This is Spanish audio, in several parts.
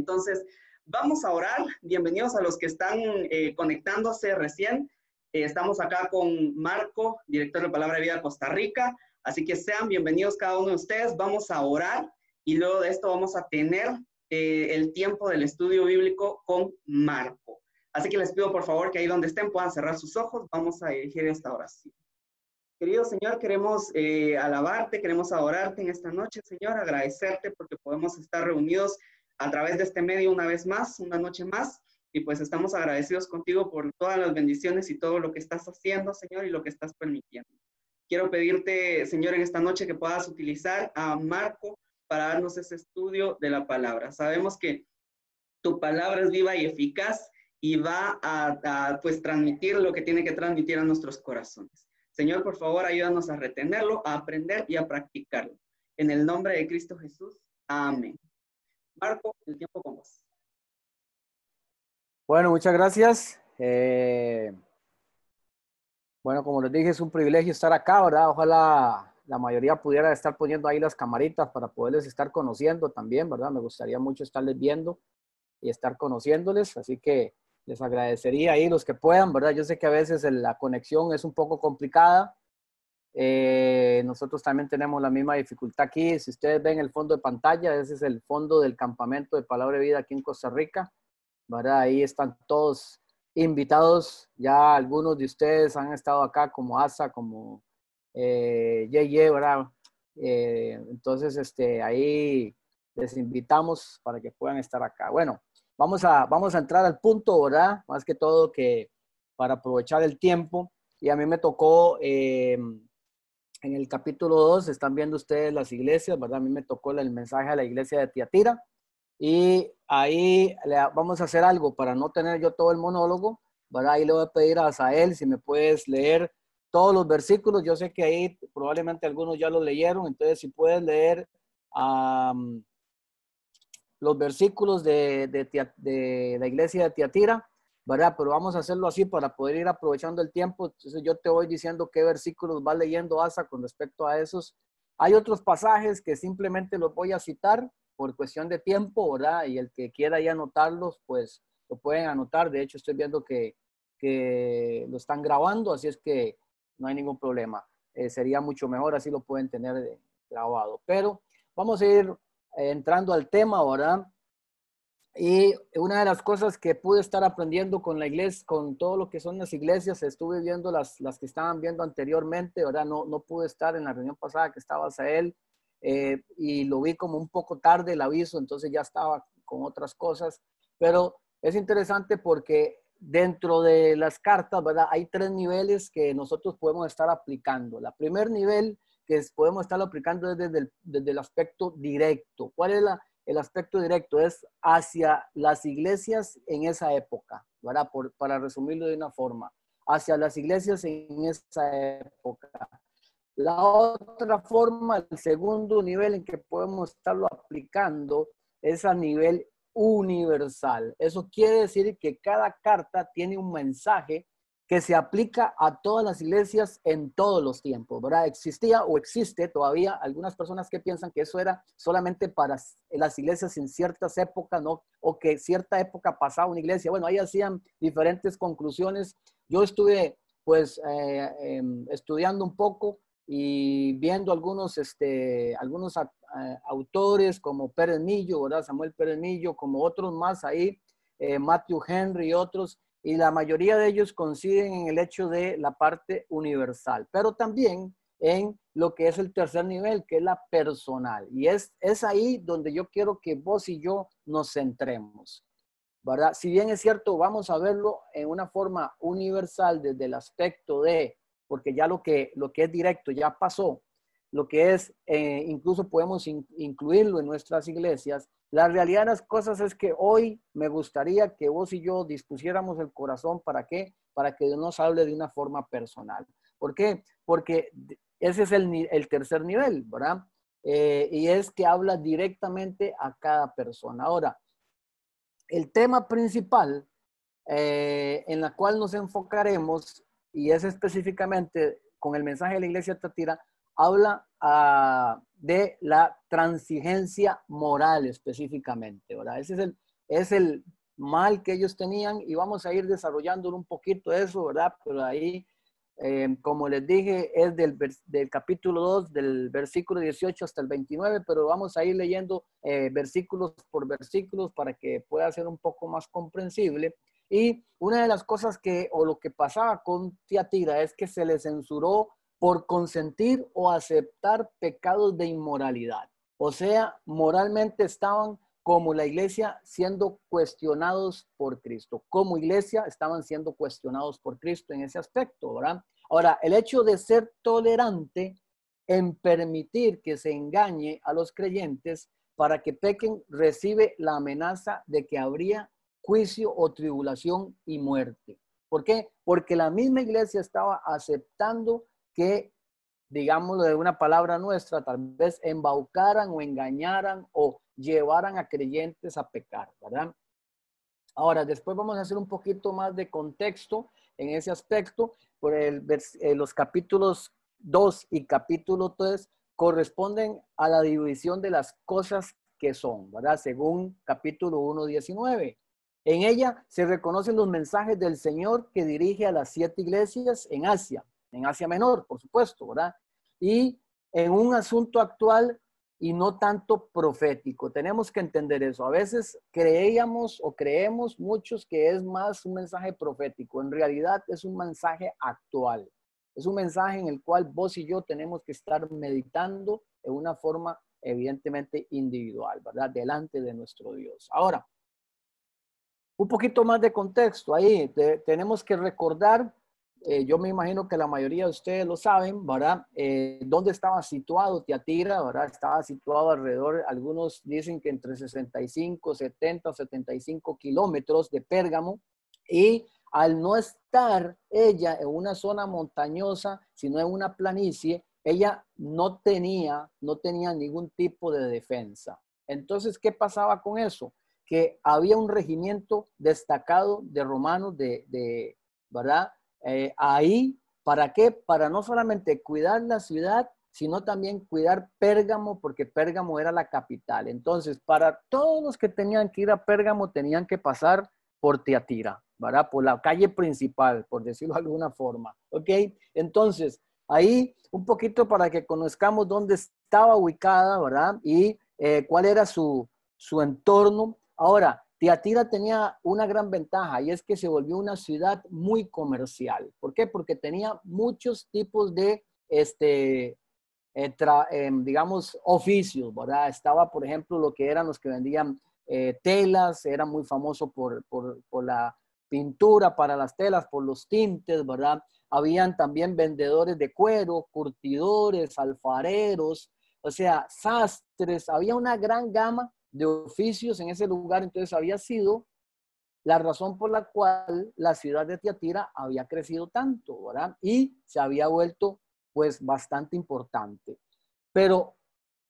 Entonces, vamos a orar. Bienvenidos a los que están eh, conectándose recién. Eh, estamos acá con Marco, director de Palabra de Vida Costa Rica. Así que sean bienvenidos cada uno de ustedes. Vamos a orar y luego de esto vamos a tener eh, el tiempo del estudio bíblico con Marco. Así que les pido por favor que ahí donde estén puedan cerrar sus ojos. Vamos a dirigir esta oración. Querido Señor, queremos alabarte, queremos adorarte en esta noche, Señor, agradecerte porque podemos estar reunidos a través de este medio una vez más, una noche más, y pues estamos agradecidos contigo por todas las bendiciones y todo lo que estás haciendo, Señor, y lo que estás permitiendo. Quiero pedirte, Señor, en esta noche que puedas utilizar a Marco para darnos ese estudio de la palabra. Sabemos que tu palabra es viva y eficaz y va a, a pues transmitir lo que tiene que transmitir a nuestros corazones. Señor, por favor, ayúdanos a retenerlo, a aprender y a practicarlo. En el nombre de Cristo Jesús. Amén. Marco, el tiempo con vos. Bueno, muchas gracias. Eh, bueno, como les dije, es un privilegio estar acá, ¿verdad? Ojalá la mayoría pudiera estar poniendo ahí las camaritas para poderles estar conociendo también, ¿verdad? Me gustaría mucho estarles viendo y estar conociéndoles, así que les agradecería ahí los que puedan, ¿verdad? Yo sé que a veces la conexión es un poco complicada. Eh, nosotros también tenemos la misma dificultad aquí. Si ustedes ven el fondo de pantalla, ese es el fondo del campamento de Palabra de Vida aquí en Costa Rica, ¿verdad? Ahí están todos invitados. Ya algunos de ustedes han estado acá, como Asa, como eh, Yeye, ¿verdad? Eh, entonces, este, ahí les invitamos para que puedan estar acá. Bueno, Vamos a, vamos a entrar al punto, ¿verdad? Más que todo que para aprovechar el tiempo. Y a mí me tocó eh, en el capítulo 2, están viendo ustedes las iglesias, ¿verdad? A mí me tocó el mensaje a la iglesia de Tiatira. Y ahí vamos a hacer algo para no tener yo todo el monólogo, ¿verdad? Ahí le voy a pedir a Asael si me puedes leer todos los versículos. Yo sé que ahí probablemente algunos ya lo leyeron, entonces si puedes leer los versículos de, de, la iglesia de Tiatira, ¿verdad? Pero vamos a hacerlo así para poder ir aprovechando el tiempo. Entonces yo te voy diciendo qué versículos va leyendo Asa con respecto a esos. Hay otros pasajes que simplemente los voy a citar por cuestión de tiempo, ¿verdad? Y el que quiera ya anotarlos, pues lo pueden anotar. De hecho, estoy viendo que, que lo están grabando, así es que no hay ningún problema. Eh, sería mucho mejor, así lo pueden tener grabado. Pero vamos a ir entrando al tema ahora. Y una de las cosas que pude estar aprendiendo con la iglesia, con todo lo que son las iglesias, estuve viendo las, las que estaban viendo anteriormente, ¿verdad? No, no pude estar en la reunión pasada que estaba él eh, y lo vi como un poco tarde el aviso, entonces ya estaba con otras cosas, pero es interesante porque dentro de las cartas, ¿verdad? Hay tres niveles que nosotros podemos estar aplicando. La primer nivel que podemos estarlo aplicando desde el, desde el aspecto directo. ¿Cuál es la, el aspecto directo? Es hacia las iglesias en esa época. Por, para resumirlo de una forma, hacia las iglesias en esa época. La otra forma, el segundo nivel en que podemos estarlo aplicando es a nivel universal. Eso quiere decir que cada carta tiene un mensaje que se aplica a todas las iglesias en todos los tiempos, ¿verdad? Existía o existe todavía algunas personas que piensan que eso era solamente para las iglesias en ciertas épocas, ¿no? O que cierta época pasaba una iglesia. Bueno, ahí hacían diferentes conclusiones. Yo estuve, pues, eh, em, estudiando un poco y viendo algunos, este, algunos autores como Pérez Millo, ¿verdad? Samuel Pérez Millo, como otros más ahí, eh, Matthew Henry y otros y la mayoría de ellos coinciden en el hecho de la parte universal, pero también en lo que es el tercer nivel, que es la personal. Y es, es ahí donde yo quiero que vos y yo nos centremos. ¿verdad? Si bien es cierto, vamos a verlo en una forma universal desde el aspecto de, porque ya lo que, lo que es directo ya pasó, lo que es, eh, incluso podemos incluirlo en nuestras iglesias, la realidad de las cosas es que hoy me gustaría que vos y yo dispusiéramos el corazón para qué? Para que Dios nos hable de una forma personal. ¿Por qué? Porque ese es el, tercer nivel, ¿verdad? Eh, y es que habla directamente a cada persona. Ahora, el tema principal eh, en la cual nos enfocaremos, y es específicamente con el mensaje de la iglesia Tatira, habla ah, de la transigencia moral específicamente, ¿verdad? Ese es el, es el mal que ellos tenían y vamos a ir desarrollando un poquito eso, ¿verdad? Pero ahí, eh, como les dije, es del, del, capítulo 2, del versículo 18 hasta el 29, pero vamos a ir leyendo eh, versículos por versículos para que pueda ser un poco más comprensible. Y una de las cosas que, o lo que pasaba con Tiatira es que se le censuró por consentir o aceptar pecados de inmoralidad. O sea, moralmente estaban como la iglesia siendo cuestionados por Cristo. Como iglesia estaban siendo cuestionados por Cristo en ese aspecto, ¿verdad? Ahora, el hecho de ser tolerante en permitir que se engañe a los creyentes para que pequen, recibe la amenaza de que habría juicio o tribulación y muerte. ¿Por qué? Porque la misma iglesia estaba aceptando que, digámoslo de una palabra nuestra, tal vez embaucaran o engañaran o llevaran a creyentes a pecar, ¿verdad? Ahora, después vamos a hacer un poquito más de contexto en ese aspecto. Por eh, los capítulos 2 y capítulo 3 corresponden a la división de las cosas que son, ¿verdad? Según capítulo 1, 19. En ella se reconocen los mensajes del Señor que dirige a las siete iglesias en Asia, en Asia Menor, por supuesto, ¿verdad? Y en un asunto actual y no tanto profético. Tenemos que entender eso. A veces creíamos o creemos muchos que es más un mensaje profético. En realidad es un mensaje actual. Es un mensaje en el cual vos y yo tenemos que estar meditando en una forma evidentemente individual, ¿verdad? Delante de nuestro Dios. Ahora, un poquito más de contexto ahí. tenemos que recordar eh, yo me imagino que la mayoría de ustedes lo saben, ¿verdad? Eh, ¿Dónde estaba situado Tiatira, verdad? Estaba situado alrededor, algunos dicen que entre 65, 70 75 kilómetros de Pérgamo. Y al no estar ella en una zona montañosa, sino en una planicie, ella no tenía, no tenía ningún tipo de defensa. Entonces, ¿qué pasaba con eso? Que había un regimiento destacado de romanos, de, de ¿verdad? Eh, ahí, ¿para qué? Para no solamente cuidar la ciudad, sino también cuidar Pérgamo, porque Pérgamo era la capital. Entonces, para todos los que tenían que ir a Pérgamo, tenían que pasar por Teatira, ¿verdad? Por la calle principal, por decirlo de alguna forma, ¿ok? Entonces, ahí un poquito para que conozcamos dónde estaba ubicada, ¿verdad? Y eh, cuál era su, su entorno. Ahora, Tiatira tenía una gran ventaja y es que se volvió una ciudad muy comercial. ¿Por qué? Porque tenía muchos tipos de, este, eh, em, digamos, oficios, ¿verdad? Estaba, por ejemplo, lo que eran los que vendían eh, telas, era muy famoso por, por, por la pintura para las telas, por los tintes, ¿verdad? Habían también vendedores de cuero, curtidores, alfareros, o sea, sastres, había una gran gama de oficios en ese lugar, entonces había sido la razón por la cual la ciudad de Tiatira había crecido tanto, ¿verdad? Y se había vuelto pues bastante importante. Pero,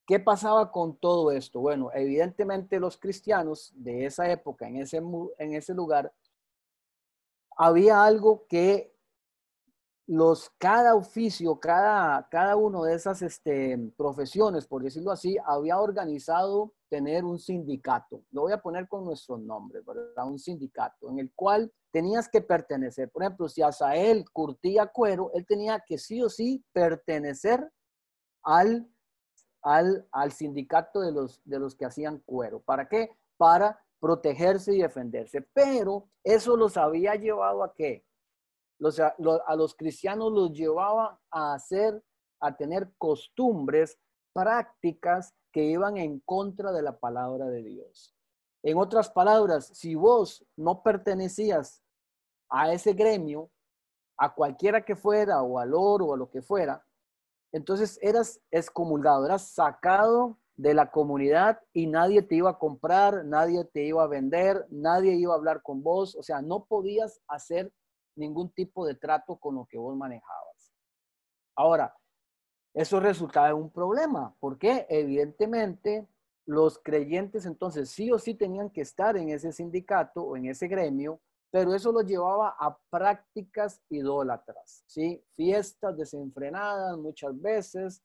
¿qué pasaba con todo esto? Bueno, evidentemente los cristianos de esa época, en ese, en ese lugar, había algo que los, cada oficio, cada, cada uno de esas este, profesiones, por decirlo así, había organizado tener un sindicato. Lo voy a poner con nuestro nombre, ¿verdad? Un sindicato en el cual tenías que pertenecer. Por ejemplo, si Asael curtía cuero, él tenía que sí o sí pertenecer al, al, al sindicato de los, de los que hacían cuero. ¿Para qué? Para protegerse y defenderse. Pero eso los había llevado a qué? A, los cristianos los llevaba a hacer, a tener costumbres, prácticas que iban en contra de la palabra de Dios. En otras palabras, si vos no pertenecías a ese gremio, a cualquiera que fuera, o al oro, o a lo que fuera, entonces eras excomulgado, eras sacado de la comunidad y nadie te iba a comprar, nadie te iba a vender, nadie iba a hablar con vos, o sea, no podías hacer ningún tipo de trato con lo que vos manejabas. Ahora, eso resultaba en un problema, porque evidentemente los creyentes entonces sí o sí tenían que estar en ese sindicato o en ese gremio, pero eso los llevaba a prácticas idólatras, ¿sí? Fiestas desenfrenadas muchas veces,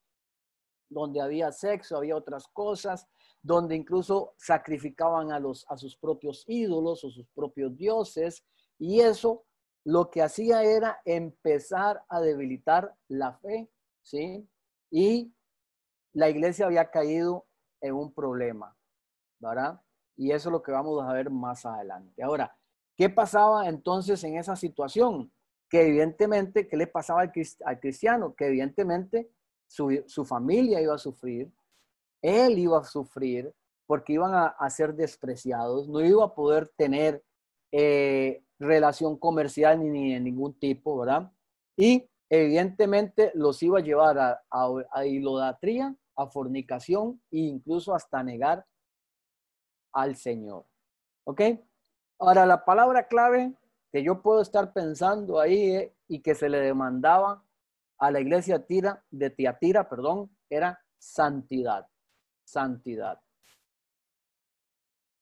donde había sexo, había otras cosas, donde incluso sacrificaban a, los, a sus propios ídolos o sus propios dioses, y eso lo que hacía era empezar a debilitar la fe, ¿sí? Y la iglesia había caído en un problema, ¿verdad? Y eso es lo que vamos a ver más adelante. Ahora, ¿qué pasaba entonces en esa situación? Que evidentemente, ¿qué le pasaba al, cristiano? Que evidentemente su, familia iba a sufrir, él iba a sufrir porque iban a, ser despreciados, no iba a poder tener eh, relación comercial ni, de ningún tipo, ¿verdad? Y evidentemente los iba a llevar a, a, a idolatría, a fornicación e incluso hasta negar al Señor. ¿Ok? Ahora, la palabra clave que yo puedo estar pensando ahí eh, y que se le demandaba a la iglesia tira, de Tiatira, perdón, era santidad. Santidad.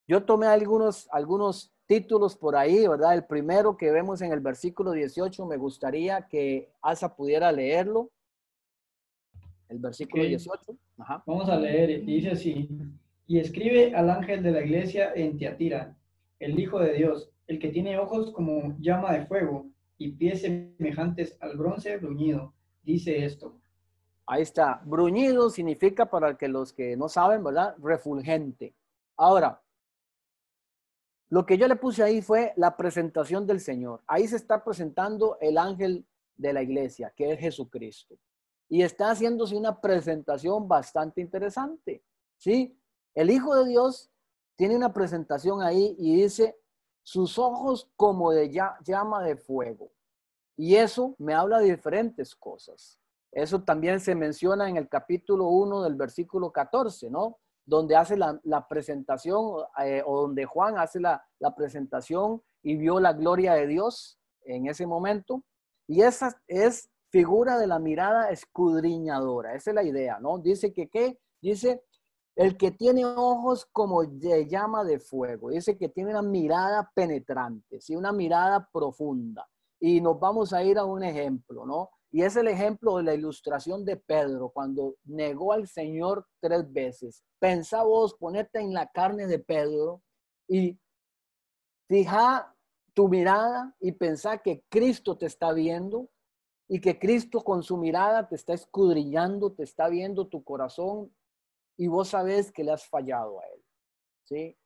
Yo tomé algunos, algunos títulos por ahí, ¿verdad? El primero que vemos en el versículo 18, me gustaría que Asa pudiera leerlo. El versículo 18. Vamos a leer, dice así, y escribe al ángel de la iglesia en Tiatira, el Hijo de Dios, el que tiene ojos como llama de fuego y pies semejantes al bronce bruñido, dice esto. Ahí está. Bruñido significa, para que los que no saben, ¿verdad? Refulgente. Ahora, lo que yo le puse ahí fue la presentación del Señor. Ahí se está presentando el ángel de la iglesia, que es Jesucristo. Y está haciéndose una presentación bastante interesante. ¿Sí? El Hijo de Dios tiene una presentación ahí y dice, sus ojos como de llama de fuego. Y eso me habla de diferentes cosas. Eso también se menciona en el capítulo 1 del versículo 14, ¿no? Donde hace la, presentación, eh, o donde Juan hace la, la presentación y vio la gloria de Dios en ese momento. Y esa es figura de la mirada escudriñadora. Esa es la idea, ¿no? Dice que, ¿qué? Dice, el que tiene ojos como de llama de fuego. Dice que tiene una mirada penetrante, ¿sí? Una mirada profunda. Y nos vamos a ir a un ejemplo, ¿no? Y es el ejemplo de la ilustración de Pedro cuando negó al Señor tres veces. Pensá vos ponerte en la carne de Pedro y fija tu mirada y pensá que Cristo te está viendo y que Cristo con su mirada te está escudriñando, te está viendo tu corazón y vos sabés que le has fallado a él. ¿Sí?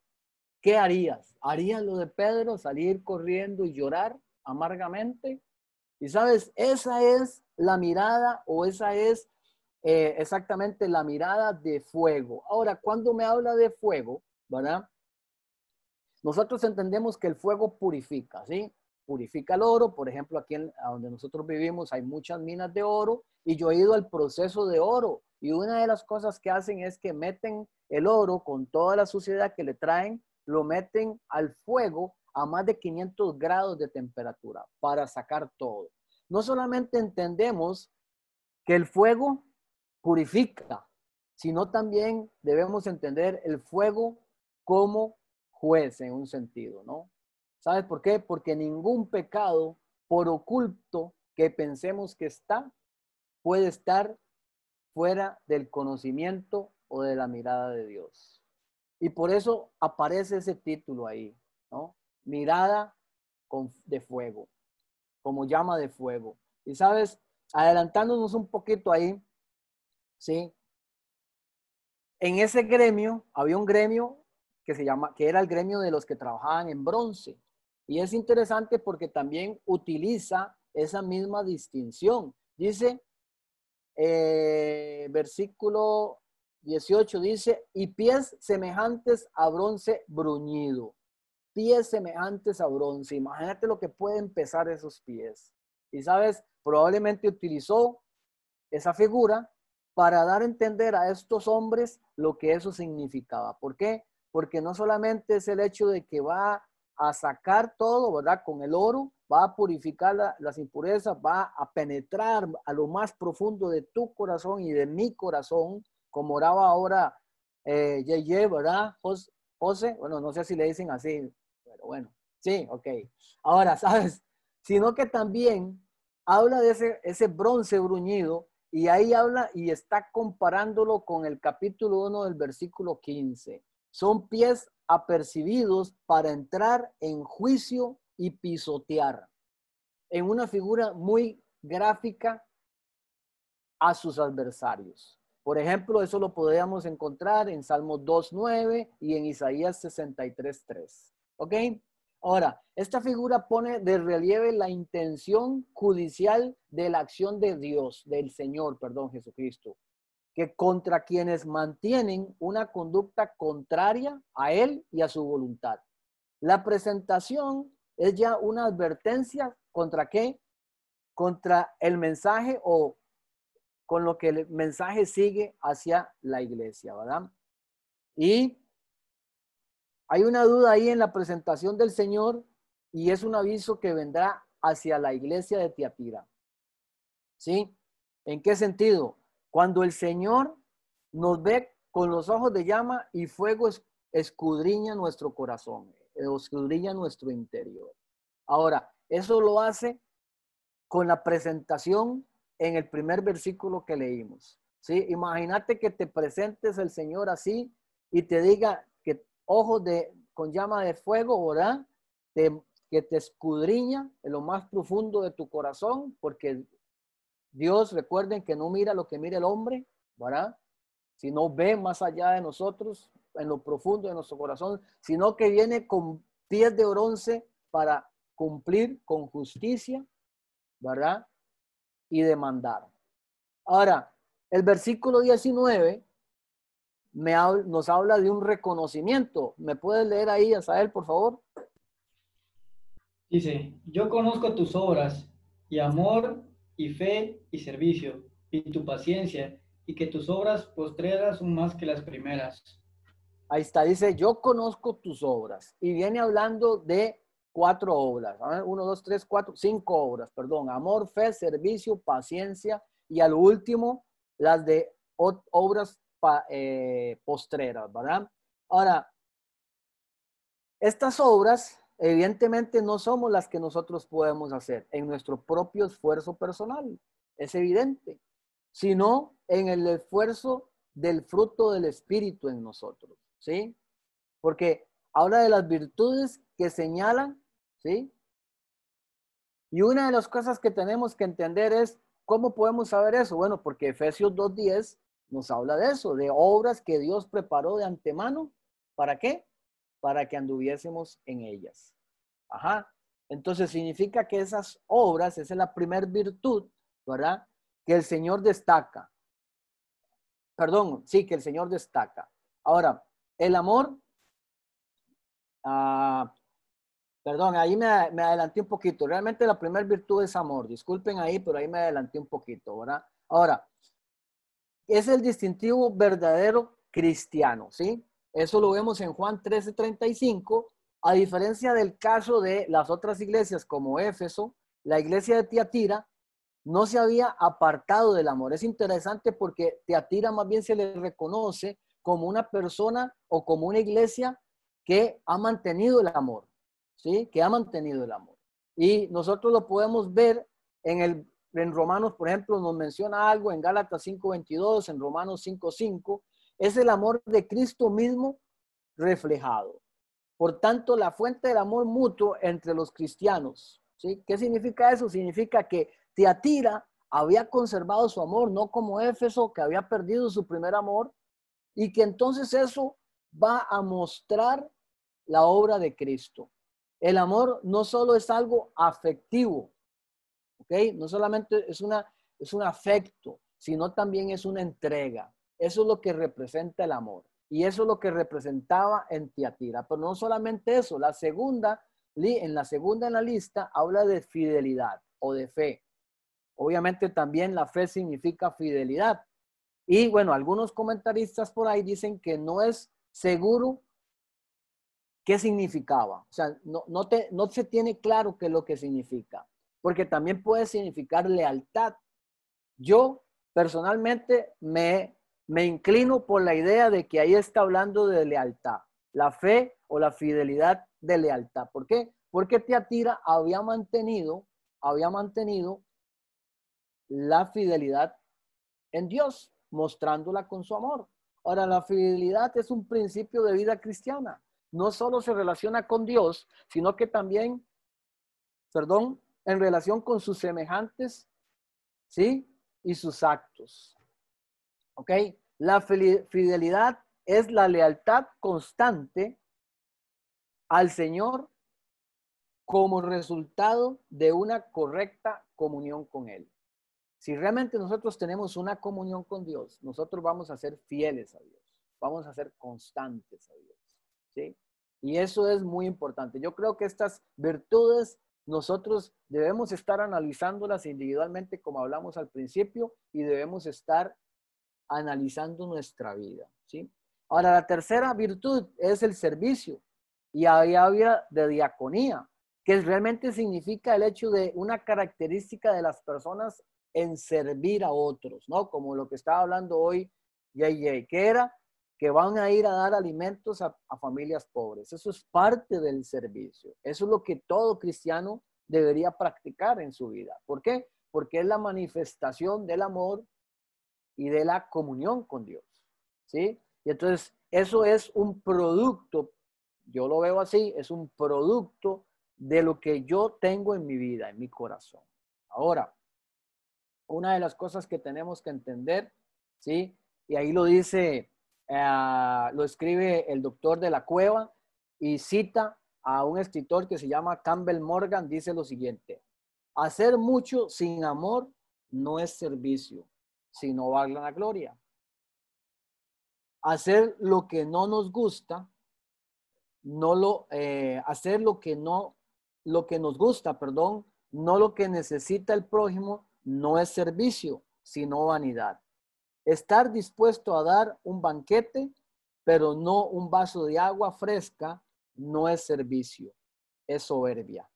¿Qué harías? ¿Harías lo de Pedro, salir corriendo y llorar? amargamente. Y sabes, esa es la mirada o esa es eh, exactamente la mirada de fuego. Ahora, cuando me habla de fuego, ¿verdad? Nosotros entendemos que el fuego purifica, ¿sí? Purifica el oro, por ejemplo, aquí donde nosotros vivimos hay muchas minas de oro y yo he ido al proceso de oro y una de las cosas que hacen es que meten el oro con toda la suciedad que le traen, lo meten al fuego a más de 500 grados de temperatura para sacar todo. No solamente entendemos que el fuego purifica, sino también debemos entender el fuego como juez en un sentido, ¿no? ¿Sabes por qué? Porque ningún pecado, por oculto que pensemos que está, puede estar fuera del conocimiento o de la mirada de Dios. Y por eso aparece ese título ahí, ¿no? Mirada de fuego, como llama de fuego. Y sabes, adelantándonos un poquito ahí, ¿sí? En ese gremio había un gremio que se llama, que era el gremio de los que trabajaban en bronce. Y es interesante porque también utiliza esa misma distinción. Dice, eh, versículo 18 dice, y pies semejantes a bronce bruñido pies semejantes a bronce. Imagínate lo que pueden pesar esos pies. Y sabes, probablemente utilizó esa figura para dar a entender a estos hombres lo que eso significaba. ¿Por qué? Porque no solamente es el hecho de que va a sacar todo, ¿verdad? Con el oro, va a purificar las impurezas, va a penetrar a lo más profundo de tu corazón y de mi corazón, como oraba ahora eh, Yeye, ¿verdad? José, bueno, no sé si le dicen así, bueno, sí, ok. Ahora, ¿sabes? Sino que también habla de ese, ese bronce bruñido Y ahí habla y está comparándolo con el capítulo 1 del versículo 15. Son pies apercibidos para entrar en juicio y pisotear. En una figura muy gráfica a sus adversarios. Por ejemplo, eso lo podríamos encontrar en Salmos 2.9 y en Isaías 63.3. ¿Ok? Ahora, esta figura pone de relieve la intención judicial de la acción de Dios, del Señor, perdón, Jesucristo, que contra quienes mantienen una conducta contraria a Él y a su voluntad. La presentación es ya una advertencia contra qué? Contra el mensaje o con lo que el mensaje sigue hacia la iglesia, ¿verdad? Y hay una duda ahí en la presentación del Señor y es un aviso que vendrá hacia la iglesia de Tiatira. ¿Sí? ¿En qué sentido? Cuando el Señor nos ve con los ojos de llama y fuego escudriña nuestro corazón, escudriña nuestro interior. Ahora, eso lo hace con la presentación en el primer versículo que leímos. ¿sí? Imagínate que te presentes el Señor así y te diga ojos de, con llama de fuego, ¿verdad? que te escudriña en lo más profundo de tu corazón, porque Dios, recuerden que no mira lo que mira el hombre, ¿verdad? Sino ve más allá de nosotros, en lo profundo de nuestro corazón, sino que viene con pies de bronce para cumplir con justicia, ¿verdad? y demandar. Ahora, el versículo 19 me nos habla de un reconocimiento. ¿Me puedes leer ahí, Asael, por favor? Dice, yo conozco tus obras y amor y fe y servicio y tu paciencia y que tus obras postreras son más que las primeras. Ahí está, dice, yo conozco tus obras. Y viene hablando de cuatro obras. Uno, dos, tres, cuatro, cinco obras, perdón. Amor, fe, servicio, paciencia y al último las de obras eh, postreras, ¿verdad? Ahora, estas obras evidentemente no somos las que nosotros podemos hacer en nuestro propio esfuerzo personal, es evidente, sino en el esfuerzo del fruto del Espíritu en nosotros, ¿sí? Porque habla de las virtudes que señalan ¿sí? Y una de las cosas que tenemos que entender es, ¿cómo podemos saber eso? Bueno, porque Efesios 2.10 nos habla de eso, de obras que Dios preparó de antemano. ¿Para qué? Para que anduviésemos en ellas. Ajá. Entonces significa que esas obras, esa es la primer virtud, ¿verdad? Que el Señor destaca. Perdón, sí, que el Señor destaca. Ahora, el amor, ah, Perdón, ahí me, adelanté un poquito. Realmente la primera virtud es amor. Disculpen ahí, pero ahí me adelanté un poquito, ¿verdad? Ahora, es el distintivo verdadero cristiano, ¿sí? Eso lo vemos en Juan 13:35, a diferencia del caso de las otras iglesias como Éfeso, la iglesia de Tiatira no se había apartado del amor. Es interesante porque Tiatira más bien se le reconoce como una persona o como una iglesia que ha mantenido el amor. ¿sí? Que ha mantenido el amor. Y nosotros lo podemos ver en el en Romanos, por ejemplo, nos menciona algo en Gálatas 5:22, en Romanos 5:5, es el amor de Cristo mismo reflejado. Por tanto, la fuente del amor mutuo entre los cristianos, ¿sí? ¿Qué significa eso? Significa que Teatira había conservado su amor, no como Éfeso, que había perdido su primer amor, y que entonces eso va a mostrar la obra de Cristo. El amor no solo es algo afectivo, ¿ok? No solamente es, una, es un afecto, sino también es una entrega. Eso es lo que representa el amor. Y eso es lo que representaba en Tiatira. Pero no solamente eso, la segunda, en la segunda en la lista habla de fidelidad o de fe. Obviamente también la fe significa fidelidad. Y bueno, algunos comentaristas por ahí dicen que no es seguro qué significaba. O sea, no, no, te, no se tiene claro qué es lo que significa, porque también puede significar lealtad. Yo personalmente me, me inclino por la idea de que ahí está hablando de lealtad, la fe o la fidelidad de lealtad. ¿Por qué? Porque Teatira había mantenido, había mantenido la fidelidad en Dios, mostrándola con su amor. Ahora, la fidelidad es un principio de vida cristiana. No solo se relaciona con Dios, sino que también, perdón, en relación con sus semejantes, ¿sí? Y sus actos. ¿Ok? La fidelidad es la lealtad constante al Señor como resultado de una correcta comunión con Él. Si realmente nosotros tenemos una comunión con Dios, nosotros vamos a ser fieles a Dios, vamos a ser constantes a Dios. ¿sí? Y eso es muy importante. Yo creo que estas virtudes nosotros debemos estar analizándolas individualmente como hablamos al principio y debemos estar analizando nuestra vida. ¿sí? Ahora, la tercera virtud es el servicio y había de diaconía, que realmente significa el hecho de una característica de las personas en servir a otros, ¿no? Como lo que estaba hablando hoy JJ, que era que van a ir a dar alimentos a, familias pobres. Eso es parte del servicio. Eso es lo que todo cristiano debería practicar en su vida. ¿Por qué? Porque es la manifestación del amor y de la comunión con Dios. ¿Sí? Y entonces eso es un producto, yo lo veo así, es un producto de lo que yo tengo en mi vida, en mi corazón. Ahora, una de las cosas que tenemos que entender, ¿sí? Y ahí lo dice, eh, lo escribe el doctor de la cueva y cita a un escritor que se llama Campbell Morgan, dice lo siguiente, hacer mucho sin amor no es servicio, sino la gloria. Hacer lo que no nos gusta, no lo, eh, hacer lo que no, lo que nos gusta, perdón, no lo que necesita el prójimo, no es servicio, sino vanidad. Estar dispuesto a dar un banquete, pero no un vaso de agua fresca, no es servicio, es soberbia,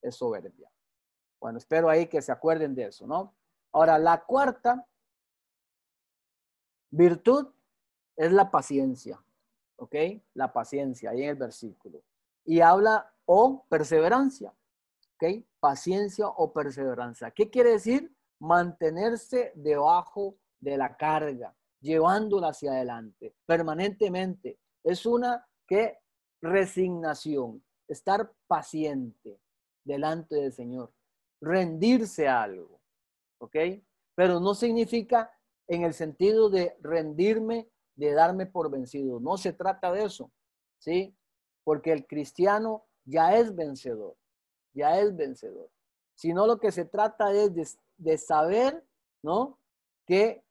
es soberbia. Bueno, espero ahí que se acuerden de eso, ¿no? Ahora, la cuarta virtud es la paciencia, ¿ok? La paciencia, ahí en el versículo. Y habla o perseverancia. ¿ok? Paciencia o perseverancia. ¿Qué quiere decir? Mantenerse debajo de la carga, llevándola hacia adelante, permanentemente. Es una que resignación, estar paciente delante del Señor, rendirse a algo, ¿ok? Pero no significa en el sentido de rendirme, de darme por vencido. No se trata de eso, ¿sí? Porque el cristiano ya es vencedor ya es vencedor. Sino lo que se trata es de, saber, ¿no? Que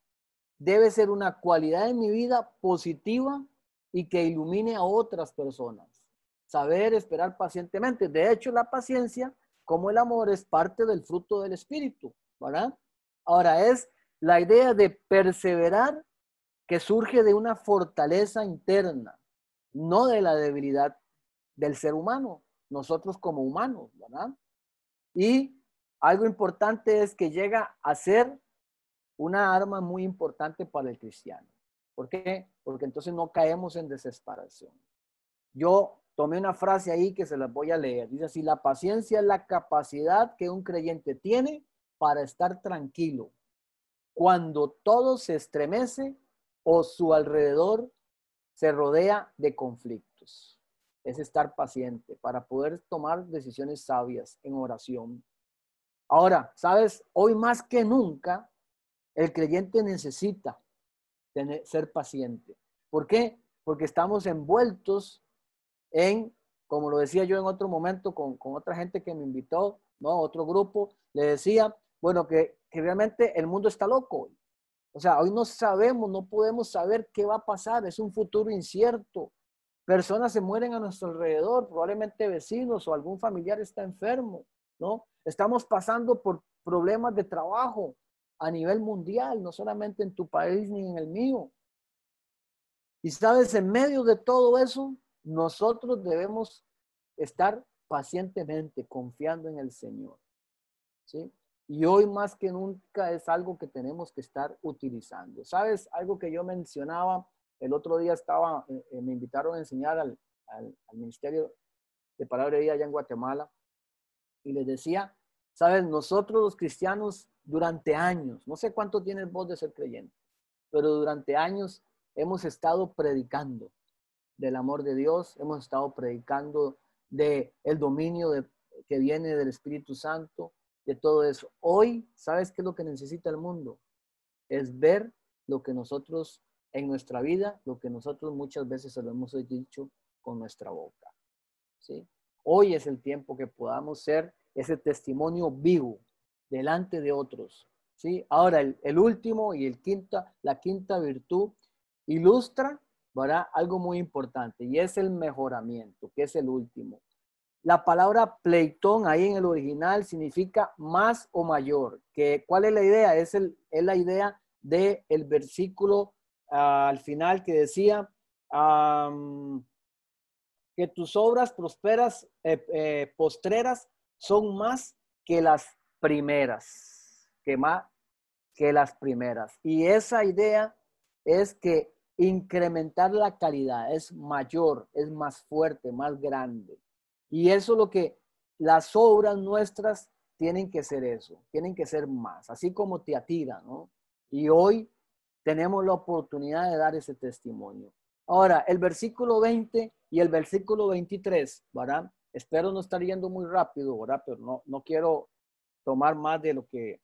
debe ser una cualidad en mi vida positiva y que ilumine a otras personas. Saber esperar pacientemente. De hecho, la paciencia, como el amor, es parte del fruto del Espíritu, ¿verdad? Ahora es la idea de perseverar que surge de una fortaleza interna, no de la debilidad del ser humano nosotros como humanos, ¿verdad? Y algo importante es que llega a ser una arma muy importante para el cristiano. ¿Por qué? Porque entonces no caemos en desesperación. Yo tomé una frase ahí que se la voy a leer. Dice así, la paciencia es la capacidad que un creyente tiene para estar tranquilo cuando todo se estremece o su alrededor se rodea de conflictos es estar paciente para poder tomar decisiones sabias en oración. Ahora, sabes, hoy más que nunca, el creyente necesita ser paciente. ¿Por qué? Porque estamos envueltos en, como lo decía yo en otro momento con, otra gente que me invitó, ¿no? Otro grupo, le decía, bueno, que, que realmente el mundo está loco. O sea, hoy no sabemos, no podemos saber qué va a pasar, es un futuro incierto. Personas se mueren a nuestro alrededor, probablemente vecinos o algún familiar está enfermo, ¿no? Estamos pasando por problemas de trabajo a nivel mundial, no solamente en tu país ni en el mío. Y sabes, en medio de todo eso, nosotros debemos estar pacientemente confiando en el Señor. ¿Sí? Y hoy más que nunca es algo que tenemos que estar utilizando. ¿Sabes? Algo que yo mencionaba el otro día estaba, eh, eh, me invitaron a enseñar al, Ministerio de Palabra de Vida allá en Guatemala y les decía Sabes, nosotros los cristianos durante años, no sé cuánto tienes vos de ser creyente, pero durante años hemos estado predicando del amor de Dios, hemos estado predicando de el dominio que viene del Espíritu Santo, de todo eso. Hoy, ¿sabes qué es lo que necesita el mundo? Es ver lo que nosotros en nuestra vida, lo que nosotros muchas veces se lo hemos dicho con nuestra boca. ¿sí? Hoy es el tiempo que podamos ser ese testimonio vivo delante de otros. ¿sí? Ahora, el, último y el quinta, la quinta virtud ilustra ¿verdad? algo muy importante y es el mejoramiento, que es el último. La palabra pleitón ahí en el original significa más o mayor. Que, ¿Cuál es la idea? Es, el, es la idea del el versículo ah, al final que decía que tus obras prosperas, eh, eh, postreras son más que las primeras, que más que las primeras. Y esa idea es que incrementar la calidad es mayor, es más fuerte, más grande. Y eso es lo que las obras nuestras tienen que ser eso, tienen que ser más, así como te atira, ¿no? Y hoy tenemos la oportunidad de dar ese testimonio. Ahora, el versículo 20 y el versículo 23, ¿verdad? Espero no estar yendo muy rápido, ¿verdad? Pero no, no quiero tomar más de lo que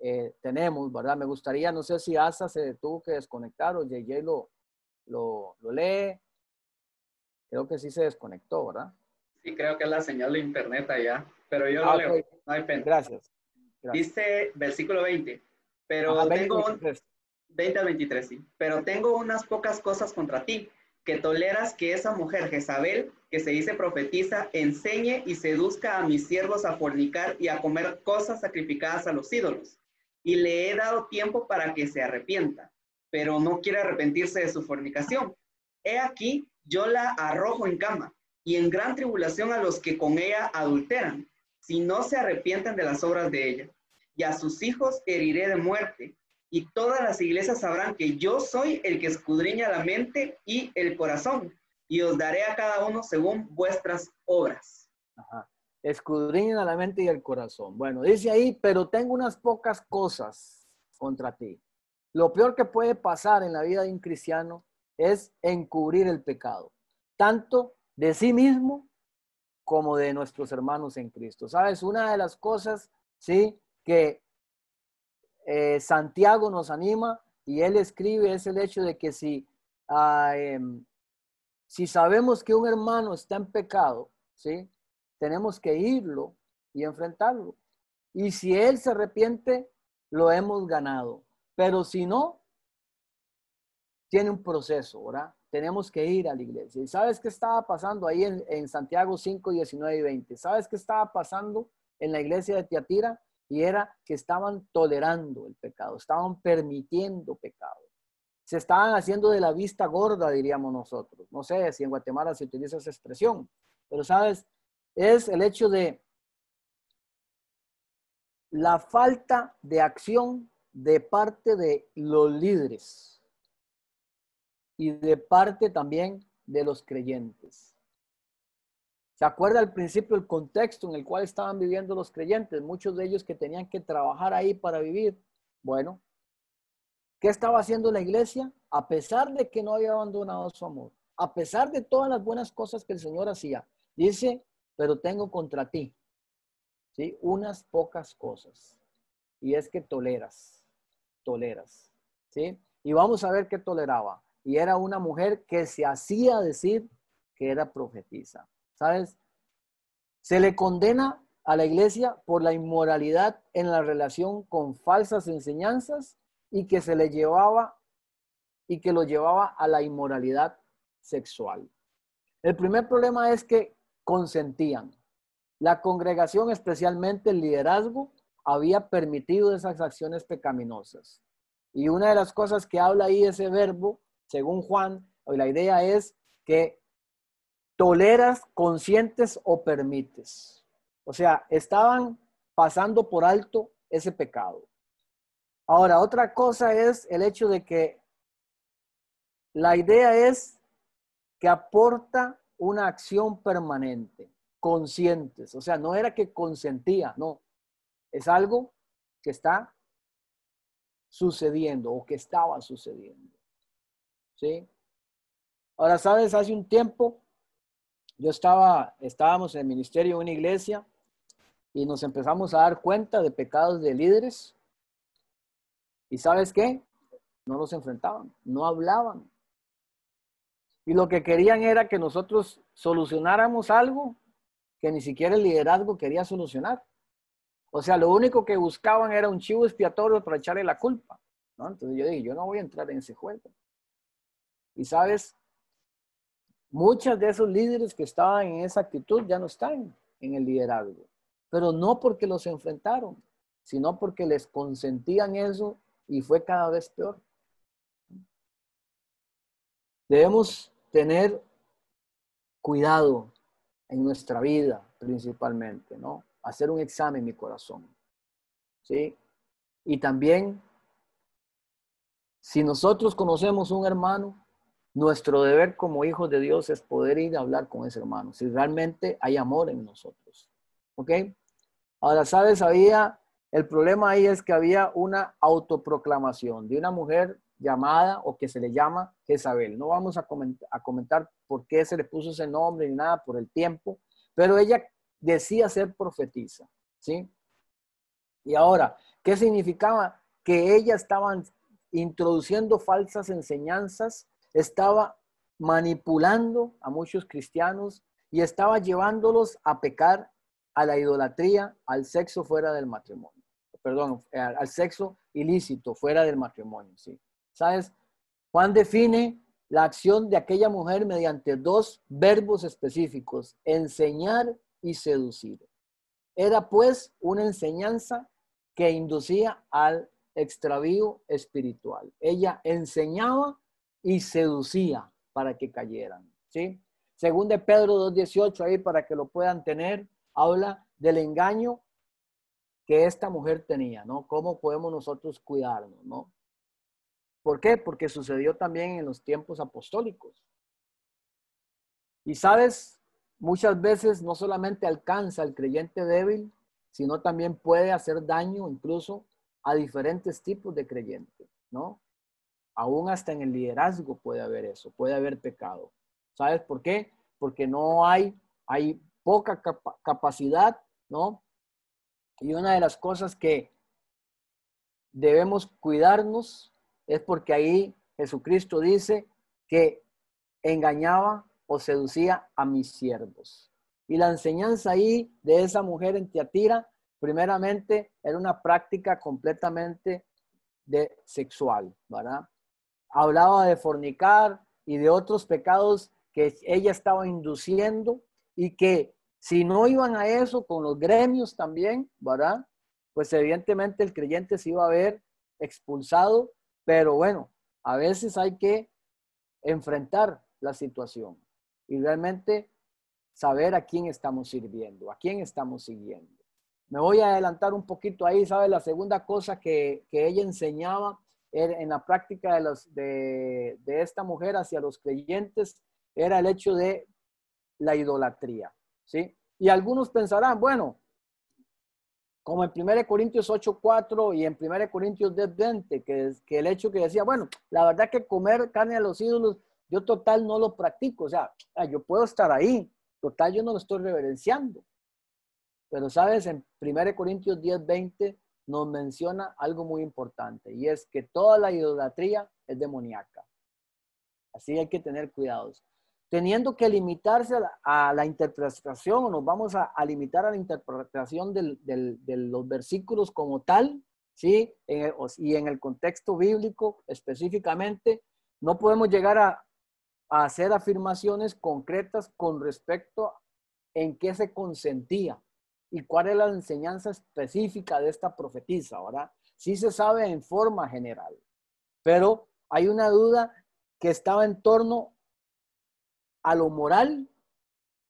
eh, tenemos, ¿verdad? Me gustaría, no sé si Asa se tuvo que desconectar o JJ lo, lo, lo lee. Creo que sí se desconectó, ¿verdad? Sí, creo que es la señal de internet allá, pero yo lo ah, leo, no hay pena. Gracias. Dice versículo 20, pero tengo 20 al 23, sí. Pero tengo unas pocas cosas contra ti, que toleras que esa mujer Jezabel, que se dice profetiza, enseñe y seduzca a mis siervos a fornicar y a comer cosas sacrificadas a los ídolos. Y le he dado tiempo para que se arrepienta, pero no quiere arrepentirse de su fornicación. He aquí, yo la arrojo en cama y en gran tribulación a los que con ella adulteran, si no se arrepienten de las obras de ella. Y a sus hijos heriré de muerte, y todas las iglesias sabrán que yo soy el que escudriña la mente y el corazón, y os daré a cada uno según vuestras obras. Escudriña la mente y el corazón. Bueno, dice ahí, pero tengo unas pocas cosas contra ti. Lo peor que puede pasar en la vida de un cristiano es encubrir el pecado, tanto de sí mismo como de nuestros hermanos en Cristo. ¿Sabes? Una de las cosas, sí, que eh, Santiago nos anima y él escribe es el hecho de que si, ah, em, si sabemos que un hermano está en pecado, ¿sí? tenemos que irlo y enfrentarlo. Y si él se arrepiente, lo hemos ganado. Pero si no, tiene un proceso, ¿verdad? Tenemos que ir a la iglesia. ¿Y sabes qué estaba pasando ahí en, en Santiago 5, 19 y 20? ¿Sabes qué estaba pasando en la iglesia de Tiatira? Y era que estaban tolerando el pecado, estaban permitiendo pecado. Se estaban haciendo de la vista gorda, diríamos nosotros. No sé si en Guatemala se utiliza esa expresión, pero sabes, es el hecho de la falta de acción de parte de los líderes y de parte también de los creyentes. ¿Se acuerda al principio el contexto en el cual estaban viviendo los creyentes? Muchos de ellos que tenían que trabajar ahí para vivir. Bueno, ¿qué estaba haciendo la iglesia? A pesar de que no había abandonado su amor, a pesar de todas las buenas cosas que el Señor hacía, dice, pero tengo contra ti, ¿sí? Unas pocas cosas. Y es que toleras, toleras, ¿sí? Y vamos a ver qué toleraba. Y era una mujer que se hacía decir que era profetisa. ¿Sabes? Se le condena a la iglesia por la inmoralidad en la relación con falsas enseñanzas y que se le llevaba y que lo llevaba a la inmoralidad sexual. El primer problema es que consentían. La congregación, especialmente el liderazgo, había permitido esas acciones pecaminosas. Y una de las cosas que habla ahí ese verbo, según Juan, la idea es que toleras, conscientes o permites. O sea, estaban pasando por alto ese pecado. Ahora, otra cosa es el hecho de que la idea es que aporta una acción permanente, conscientes. O sea, no era que consentía, no. Es algo que está sucediendo o que estaba sucediendo. ¿Sí? Ahora, sabes, hace un tiempo yo estaba, estábamos en el ministerio de una iglesia y nos empezamos a dar cuenta de pecados de líderes. ¿Y sabes qué? No los enfrentaban, no hablaban. Y lo que querían era que nosotros solucionáramos algo que ni siquiera el liderazgo quería solucionar. O sea, lo único que buscaban era un chivo expiatorio para echarle la culpa. ¿no? Entonces yo dije, yo no voy a entrar en ese juego. Y sabes, Muchas de esos líderes que estaban en esa actitud ya no están en el liderazgo, pero no porque los enfrentaron, sino porque les consentían eso y fue cada vez peor. Debemos tener cuidado en nuestra vida principalmente, ¿no? Hacer un examen en mi corazón, ¿sí? Y también, si nosotros conocemos un hermano, nuestro deber como hijos de Dios es poder ir a hablar con ese hermano, si realmente hay amor en nosotros. ¿Ok? Ahora, ¿sabes? Había, el problema ahí es que había una autoproclamación de una mujer llamada o que se le llama Jezabel. No vamos a comentar, comentar por qué se le puso ese nombre ni nada por el tiempo, pero ella decía ser profetisa, ¿sí? Y ahora, ¿qué significaba? Que ella estaba introduciendo falsas enseñanzas estaba manipulando a muchos cristianos y estaba llevándolos a pecar a la idolatría, al sexo fuera del matrimonio. Perdón, eh, al sexo ilícito fuera del matrimonio, sí. ¿Sabes? Juan define la acción de aquella mujer mediante dos verbos específicos, enseñar y seducir. Era pues una enseñanza que inducía al extravío espiritual. Ella enseñaba y seducía para que cayeran. ¿sí? Según de Pedro 2.18, ahí para que lo puedan tener, habla del engaño que esta mujer tenía, ¿no? ¿Cómo podemos nosotros cuidarnos, ¿no? ¿Por qué? Porque sucedió también en los tiempos apostólicos. Y sabes, muchas veces no solamente alcanza al creyente débil, sino también puede hacer daño incluso a diferentes tipos de creyentes, ¿no? Aún hasta en el liderazgo puede haber eso, puede haber pecado. ¿Sabes por qué? Porque no hay, hay poca capacidad, ¿no? Y una de las cosas que debemos cuidarnos es porque ahí Jesucristo dice que engañaba o seducía a mis siervos. Y la enseñanza ahí de esa mujer en Tiatira, primeramente, era una práctica completamente de sexual, ¿verdad? Hablaba de fornicar y de otros pecados que ella estaba induciendo y que si no iban a eso con los gremios también, ¿verdad? Pues evidentemente el creyente se iba a ver expulsado, pero bueno, a veces hay que enfrentar la situación y realmente saber a quién estamos sirviendo, a quién estamos siguiendo. Me voy a adelantar un poquito ahí, ¿sabe? La segunda cosa que, que ella enseñaba en la práctica de, los, de, esta mujer hacia los creyentes era el hecho de la idolatría, ¿sí? Y algunos pensarán, bueno, como en 1 Corintios 8.4 y en 1 Corintios 10.20, que, que el hecho que decía, bueno, la verdad que comer carne a los ídolos, yo total no lo practico, o sea, ah, yo puedo estar ahí, total yo no lo estoy reverenciando. Pero sabes, en 1 Corintios 10.20 nos menciona algo muy importante y es que toda la idolatría es demoníaca. Así hay que tener cuidados. Teniendo que limitarse a la, interpretación, o nos vamos a, limitar a la interpretación de los versículos como tal, ¿sí? y en el contexto bíblico específicamente, no podemos llegar a, a hacer afirmaciones concretas con respecto en qué se consentía y cuál es la enseñanza específica de esta profetisa, ¿verdad? Sí se sabe en forma general, pero hay una duda que estaba en torno a lo moral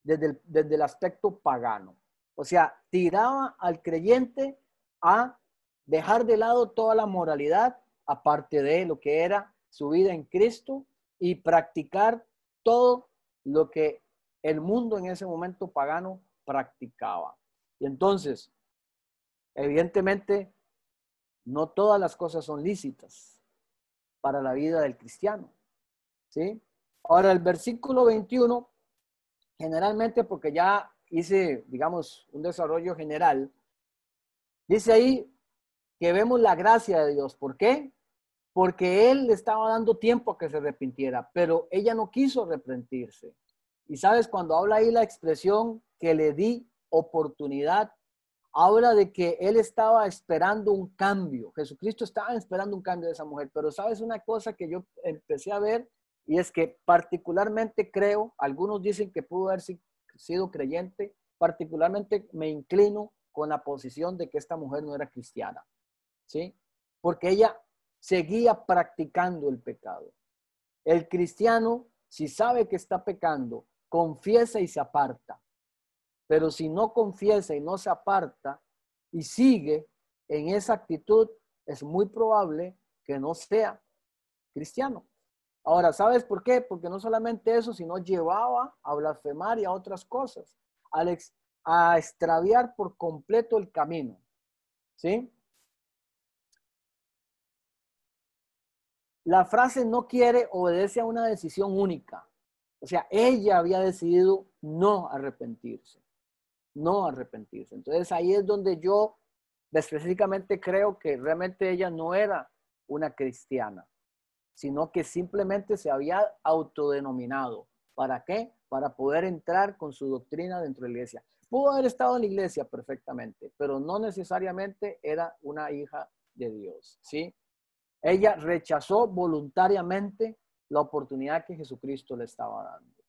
desde el, desde el aspecto pagano. O sea, tiraba al creyente a dejar de lado toda la moralidad, aparte de lo que era su vida en Cristo, y practicar todo lo que el mundo en ese momento pagano practicaba. Y entonces, Evidentemente, no todas las cosas son lícitas para la vida del cristiano. ¿Sí? Ahora, el versículo 21, generalmente porque ya hice, digamos, un desarrollo general, dice ahí que vemos la gracia de Dios. ¿Por qué? Porque Él le estaba dando tiempo a que se arrepintiera, pero ella no quiso arrepentirse. Y sabes, cuando habla ahí la expresión que le di oportunidad, habla de que él estaba esperando un cambio. Jesucristo estaba esperando un cambio de esa mujer. Pero sabes una cosa que yo empecé a ver y es que particularmente creo, algunos dicen que pudo haber sido creyente, particularmente me inclino con la posición de que esta mujer no era cristiana. ¿Sí? Porque ella seguía practicando el pecado. El cristiano, si sabe que está pecando, confiesa y se aparta. Pero si no confiesa y no se aparta y sigue en esa actitud, es muy probable que no sea cristiano. Ahora, ¿sabes por qué? Porque no solamente eso, sino llevaba a blasfemar y a otras cosas, Alex, a extraviar por completo el camino. ¿Sí? La frase no quiere obedece a una decisión única. O sea, ella había decidido no arrepentirse no arrepentirse. Entonces ahí es donde yo específicamente creo que realmente ella no era una cristiana, sino que simplemente se había autodenominado. ¿Para qué? Para poder entrar con su doctrina dentro de la iglesia. Pudo haber estado en la iglesia perfectamente, pero no necesariamente era una hija de Dios, ¿sí? Ella rechazó voluntariamente la oportunidad que Jesucristo le estaba dando.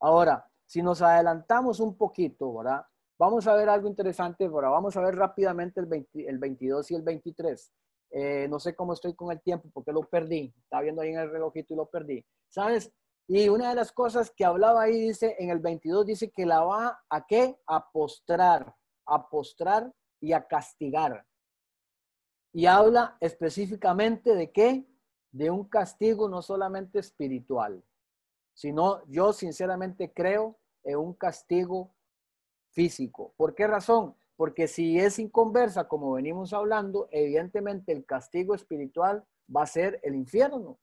Ahora, si nos adelantamos un poquito, ¿verdad? Vamos a ver algo interesante, ahora vamos a ver rápidamente el, el 22 y el 23. Eh, no sé cómo estoy con el tiempo porque lo perdí. Estaba viendo ahí en el relojito y lo perdí. ¿Sabes? Y una de las cosas que hablaba ahí dice, en el 22 dice que la va a qué? A postrar, a postrar y a castigar. Y habla específicamente de qué? De un castigo no solamente espiritual, sino yo sinceramente creo en un castigo físico. ¿Por qué razón? Porque si es inconversa, como venimos hablando, evidentemente el castigo espiritual va a ser el infierno,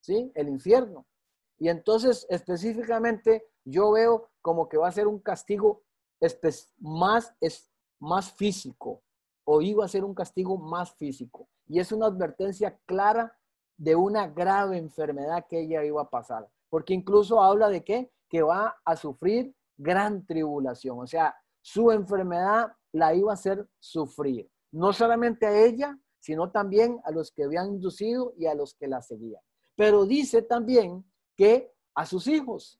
¿sí? El infierno. Y entonces específicamente yo veo como que va a ser un castigo más, más físico, o iba a ser un castigo más físico. Y es una advertencia clara de una grave enfermedad que ella iba a pasar porque incluso habla de qué? Que va a sufrir gran tribulación, o sea, su enfermedad la iba a hacer sufrir, no solamente a ella, sino también a los que habían inducido y a los que la seguían. Pero dice también que a sus hijos.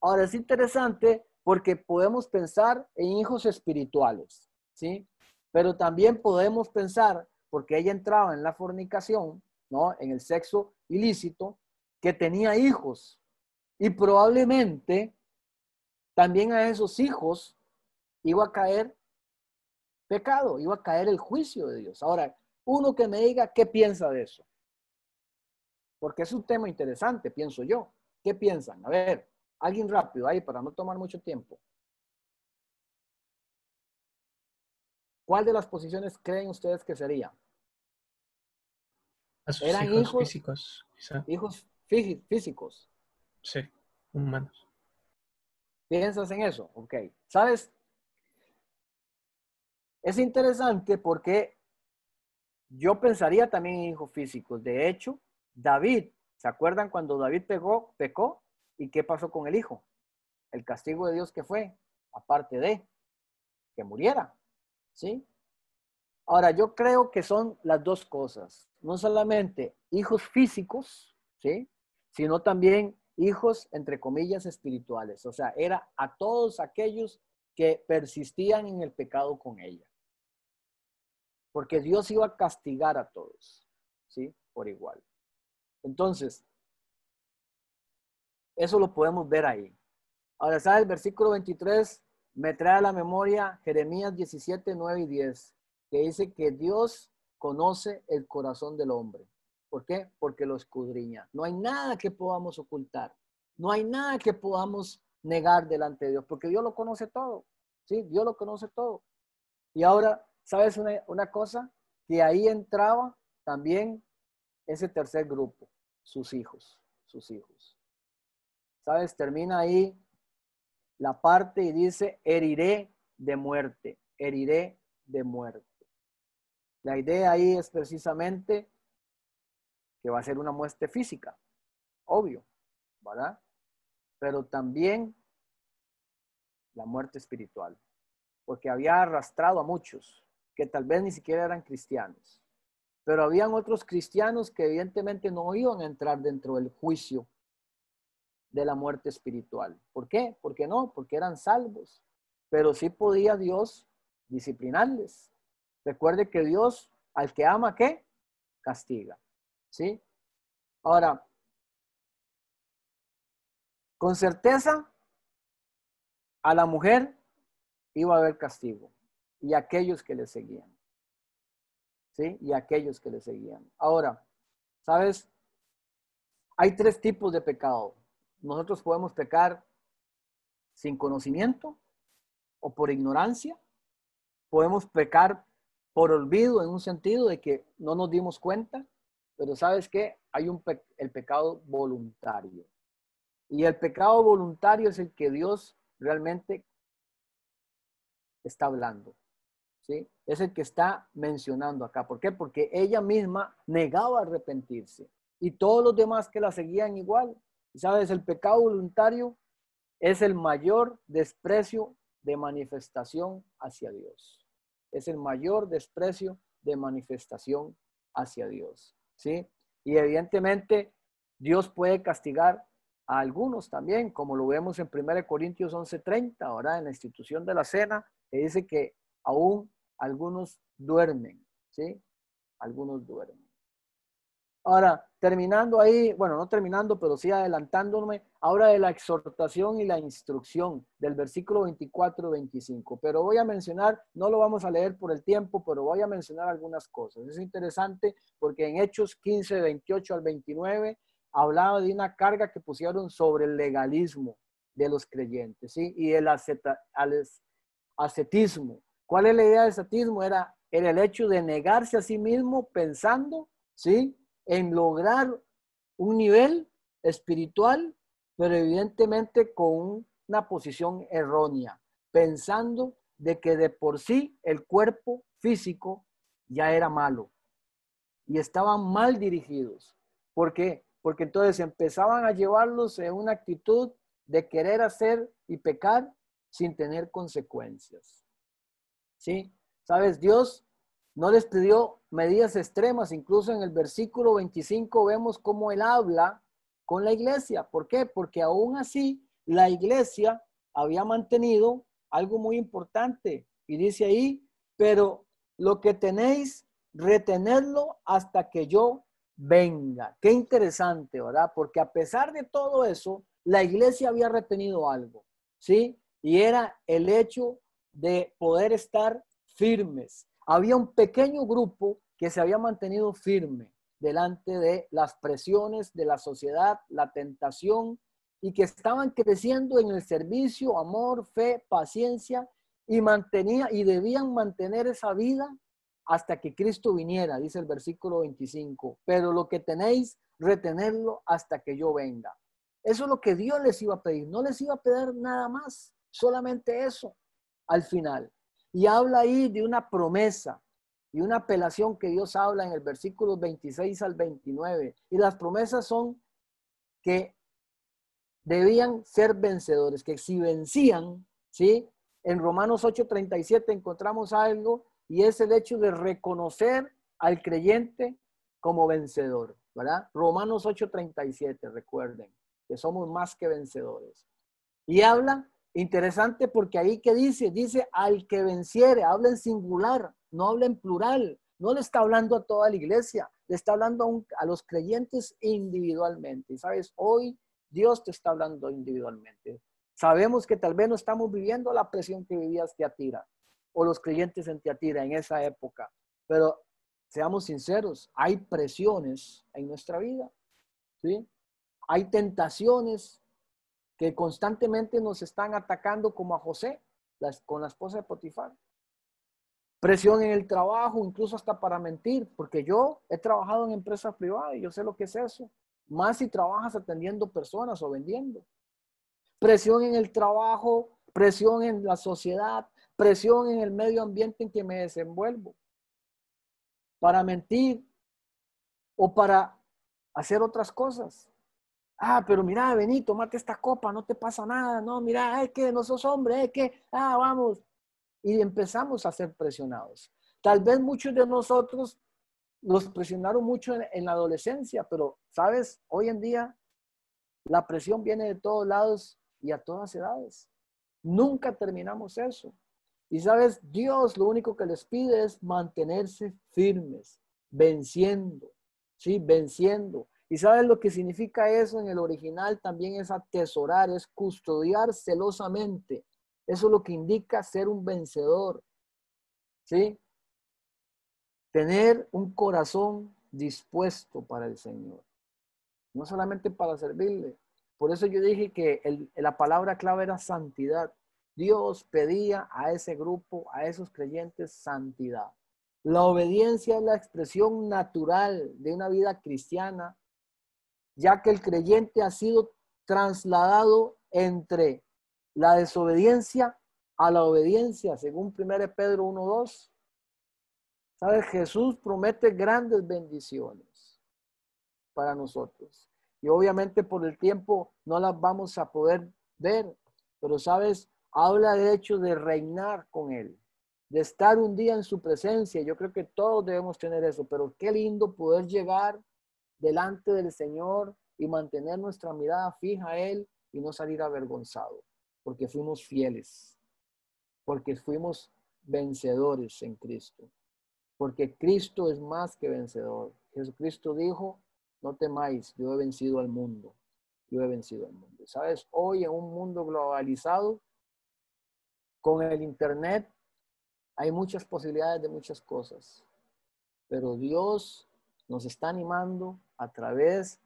Ahora es interesante porque podemos pensar en hijos espirituales, ¿sí? Pero también podemos pensar, porque ella entraba en la fornicación, ¿no? En el sexo ilícito, que tenía hijos y probablemente también a esos hijos iba a caer pecado, iba a caer el juicio de Dios. Ahora, uno que me diga qué piensa de eso. Porque es un tema interesante, pienso yo. ¿Qué piensan? A ver, alguien rápido ahí para no tomar mucho tiempo. ¿Cuál de las posiciones creen ustedes que sería? Eran hijos, físicos. Hijos físicos. Sí, humanos. ¿Piensas en eso? Ok. ¿Sabes? Es interesante porque yo pensaría también en hijos físicos. De hecho, David, ¿se acuerdan cuando David pegó, pecó? ¿Y qué pasó con el hijo? El castigo de Dios que fue, aparte de que muriera. ¿Sí? Ahora, yo creo que son las dos cosas. No solamente hijos físicos, ¿sí? Sino también hijos, entre comillas, espirituales. O sea, era a todos aquellos que persistían en el pecado con ella. Porque Dios iba a castigar a todos, ¿sí? Por igual. Entonces, eso lo podemos ver ahí. Ahora, ¿sabes? El versículo 23 me trae a la memoria Jeremías 17, 9 y 10, que dice que Dios conoce el corazón del hombre ¿Por qué? Porque lo escudriña. No hay nada que podamos ocultar. No hay nada que podamos negar delante de Dios, porque Dios lo conoce todo. ¿sí? Dios lo conoce todo. Y ahora, ¿sabes una, una cosa? Que ahí entraba también ese tercer grupo, sus hijos, sus hijos. ¿Sabes? Termina ahí la parte y dice, heriré de muerte, heriré de muerte. La idea ahí es precisamente que va a ser una muerte física, obvio, ¿verdad? Pero también la muerte espiritual, porque había arrastrado a muchos que tal vez ni siquiera eran cristianos, pero habían otros cristianos que evidentemente no iban a entrar dentro del juicio de la muerte espiritual. ¿Por qué? Porque no, porque eran salvos, pero sí podía Dios disciplinarles. Recuerde que Dios al que ama, ¿qué? Castiga. ¿Sí? Ahora, con certeza, a la mujer iba a haber castigo y aquellos que le seguían. ¿Sí? Y aquellos que le seguían. Ahora, ¿sabes? Hay tres tipos de pecado. Nosotros podemos pecar sin conocimiento o por ignorancia. Podemos pecar por olvido en un sentido de que no nos dimos cuenta, pero sabes que hay un el pecado voluntario. Y el pecado voluntario es el que Dios realmente está hablando. ¿sí? Es el que está mencionando acá. ¿Por qué? Porque ella misma negaba arrepentirse y todos los demás que la seguían igual. ¿Sabes? El pecado voluntario es el mayor desprecio de manifestación hacia Dios. Es el mayor desprecio de manifestación hacia Dios. ¿Sí? Y evidentemente Dios puede castigar a algunos también, como lo vemos en 1 Corintios 11:30, ahora en la institución de la cena, que dice que aún algunos duermen, ¿sí? Algunos duermen. Ahora, terminando ahí, bueno, no terminando, pero sí adelantándome, ahora de la exhortación y la instrucción del versículo 24 25. Pero voy a mencionar, no lo vamos a leer por el tiempo, pero voy a mencionar algunas cosas. Es interesante porque en Hechos 15, 28 al 29 hablaba de una carga que pusieron sobre el legalismo de los creyentes, ¿sí? Y el ascetismo. ¿Cuál es la idea del ascetismo? Era el hecho de negarse a sí mismo pensando, ¿sí? En lograr un nivel espiritual, pero evidentemente con una posición errónea, pensando de que de por sí el cuerpo físico ya era malo y estaban mal dirigidos. ¿Por qué? porque entonces empezaban a llevarlos en una actitud de querer hacer y pecar sin tener consecuencias. ¿Sí? ¿Sabes? Dios no les pidió medidas extremas, incluso en el versículo 25 vemos cómo Él habla con la iglesia. ¿Por qué? Porque aún así la iglesia había mantenido algo muy importante y dice ahí, pero lo que tenéis, retenerlo hasta que yo venga. Qué interesante, ¿verdad? Porque a pesar de todo eso, la iglesia había retenido algo, ¿sí? Y era el hecho de poder estar firmes. Había un pequeño grupo que se había mantenido firme delante de las presiones de la sociedad, la tentación, y que estaban creciendo en el servicio, amor, fe, paciencia, y mantenía y debían mantener esa vida hasta que Cristo viniera, dice el versículo 25, pero lo que tenéis, retenerlo hasta que yo venga. Eso es lo que Dios les iba a pedir, no les iba a pedir nada más, solamente eso al final. Y habla ahí de una promesa y una apelación que Dios habla en el versículo 26 al 29. Y las promesas son que debían ser vencedores, que si vencían, ¿sí? En Romanos 8:37 encontramos algo y es el hecho de reconocer al creyente como vencedor, ¿verdad? Romanos 8:37, recuerden, que somos más que vencedores. Y habla, interesante porque ahí que dice, dice al que venciere, habla en singular, no habla en plural, no le está hablando a toda la iglesia, le está hablando a, los creyentes individualmente. Sabes, hoy Dios te está hablando individualmente. Sabemos que tal vez no estamos viviendo la presión que vivías que atira, o los creyentes en Tiatira en esa época. Pero seamos sinceros, hay presiones en nuestra vida, ¿sí? Hay tentaciones que constantemente nos están atacando como a José, con la esposa de Potifar. Presión en el trabajo, incluso hasta para mentir, porque yo he trabajado en empresas privadas y yo sé lo que es eso. Más si trabajas atendiendo personas o vendiendo. Presión en el trabajo, presión en la sociedad, presión en el medio ambiente en que me desenvuelvo. Para mentir o para hacer otras cosas. Ah, pero mira, vení, tomate esta copa, no te pasa nada. No, mira, es que no sos hombre, es que, ah, vamos. Y empezamos a ser presionados. Tal vez muchos de nosotros nos presionaron mucho en, en la adolescencia, pero, ¿sabes? Hoy en día la presión viene de todos lados y a todas edades. Nunca terminamos eso. Y sabes, Dios lo único que les pide es mantenerse firmes, venciendo, ¿sí? Venciendo. ¿Y sabes lo que significa eso en el original? También es atesorar, es custodiar celosamente. Eso es lo que indica ser un vencedor. ¿Sí? Tener un corazón dispuesto para el Señor. No solamente para servirle. Por eso yo dije que la palabra clave era santidad. Dios pedía a ese grupo, a esos creyentes, santidad. La obediencia es la expresión natural de una vida cristiana ya que el creyente ha sido trasladado entre la desobediencia a la obediencia, según 1 Pedro 1.2. ¿Sabes? Jesús promete grandes bendiciones para nosotros. Y obviamente por el tiempo no las vamos a poder ver, pero sabes, habla de hecho de reinar con Él, de estar un día en su presencia. Yo creo que todos debemos tener eso, pero qué lindo poder llegar delante del Señor y mantener nuestra mirada fija a Él y no salir avergonzado, porque fuimos fieles, porque fuimos vencedores en Cristo, porque Cristo es más que vencedor. Jesucristo dijo, no temáis, yo he vencido al mundo, yo he vencido al mundo. ¿Sabes? Hoy en un mundo globalizado, con el Internet, hay muchas posibilidades de muchas cosas, pero Dios nos está animando a través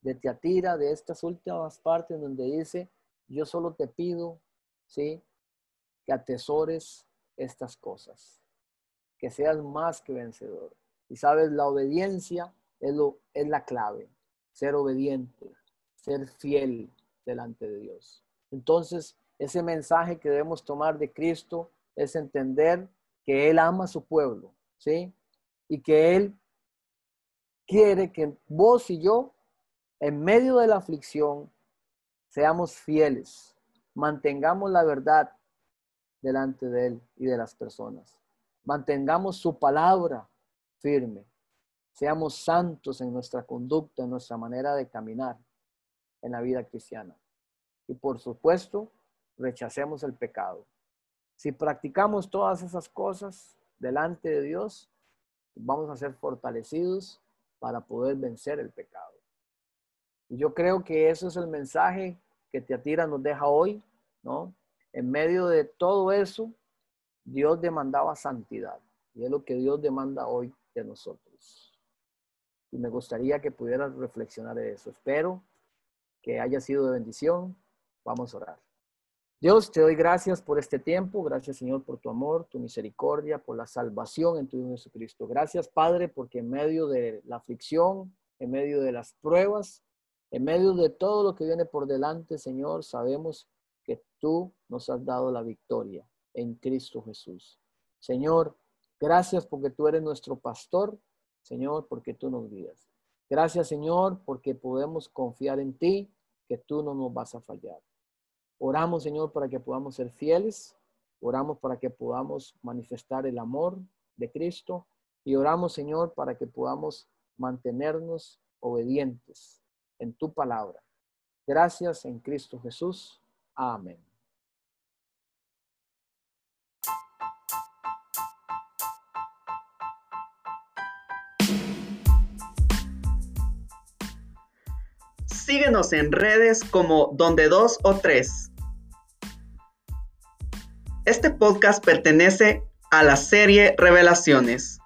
de Teatira, de estas últimas partes donde dice, yo solo te pido, ¿sí? Que atesores estas cosas, que seas más que vencedor. Y sabes, la obediencia es, lo, es la clave, ser obediente, ser fiel delante de Dios. Entonces, ese mensaje que debemos tomar de Cristo es entender que Él ama a su pueblo, ¿sí? Y que Él quiere que vos y yo, en medio de la aflicción, seamos fieles, mantengamos la verdad delante de Él y de las personas. Mantengamos su palabra firme. Seamos santos en nuestra conducta, en nuestra manera de caminar en la vida cristiana. Y por supuesto, rechacemos el pecado. Si practicamos todas esas cosas delante de Dios, vamos a ser fortalecidos para poder vencer el pecado. Y yo creo que eso es el mensaje que Teatira nos deja hoy, ¿no? En medio de todo eso, Dios demandaba santidad. Y es lo que Dios demanda hoy de nosotros. Y me gustaría que pudieras reflexionar de eso. Espero que haya sido de bendición. Vamos a orar. Dios, te doy gracias por este tiempo. Gracias, Señor, por tu amor, tu misericordia, por la salvación en tu Hijo Jesucristo. Gracias, Padre, porque en medio de la aflicción, en medio de las pruebas, en medio de todo lo que viene por delante, Señor, sabemos que tú nos has dado la victoria en Cristo Jesús. Señor, gracias porque tú eres nuestro pastor. Señor, porque tú nos guías. Gracias, Señor, porque podemos confiar en ti, que tú no nos vas a fallar. Oramos, Señor, para que podamos ser fieles. Oramos para que podamos manifestar el amor de Cristo. Y oramos, Señor, para que podamos mantenernos obedientes en tu palabra. Gracias en Cristo Jesús. Amén. Síguenos en redes como Donde Dos o Tres. Este podcast pertenece a la serie Revelaciones.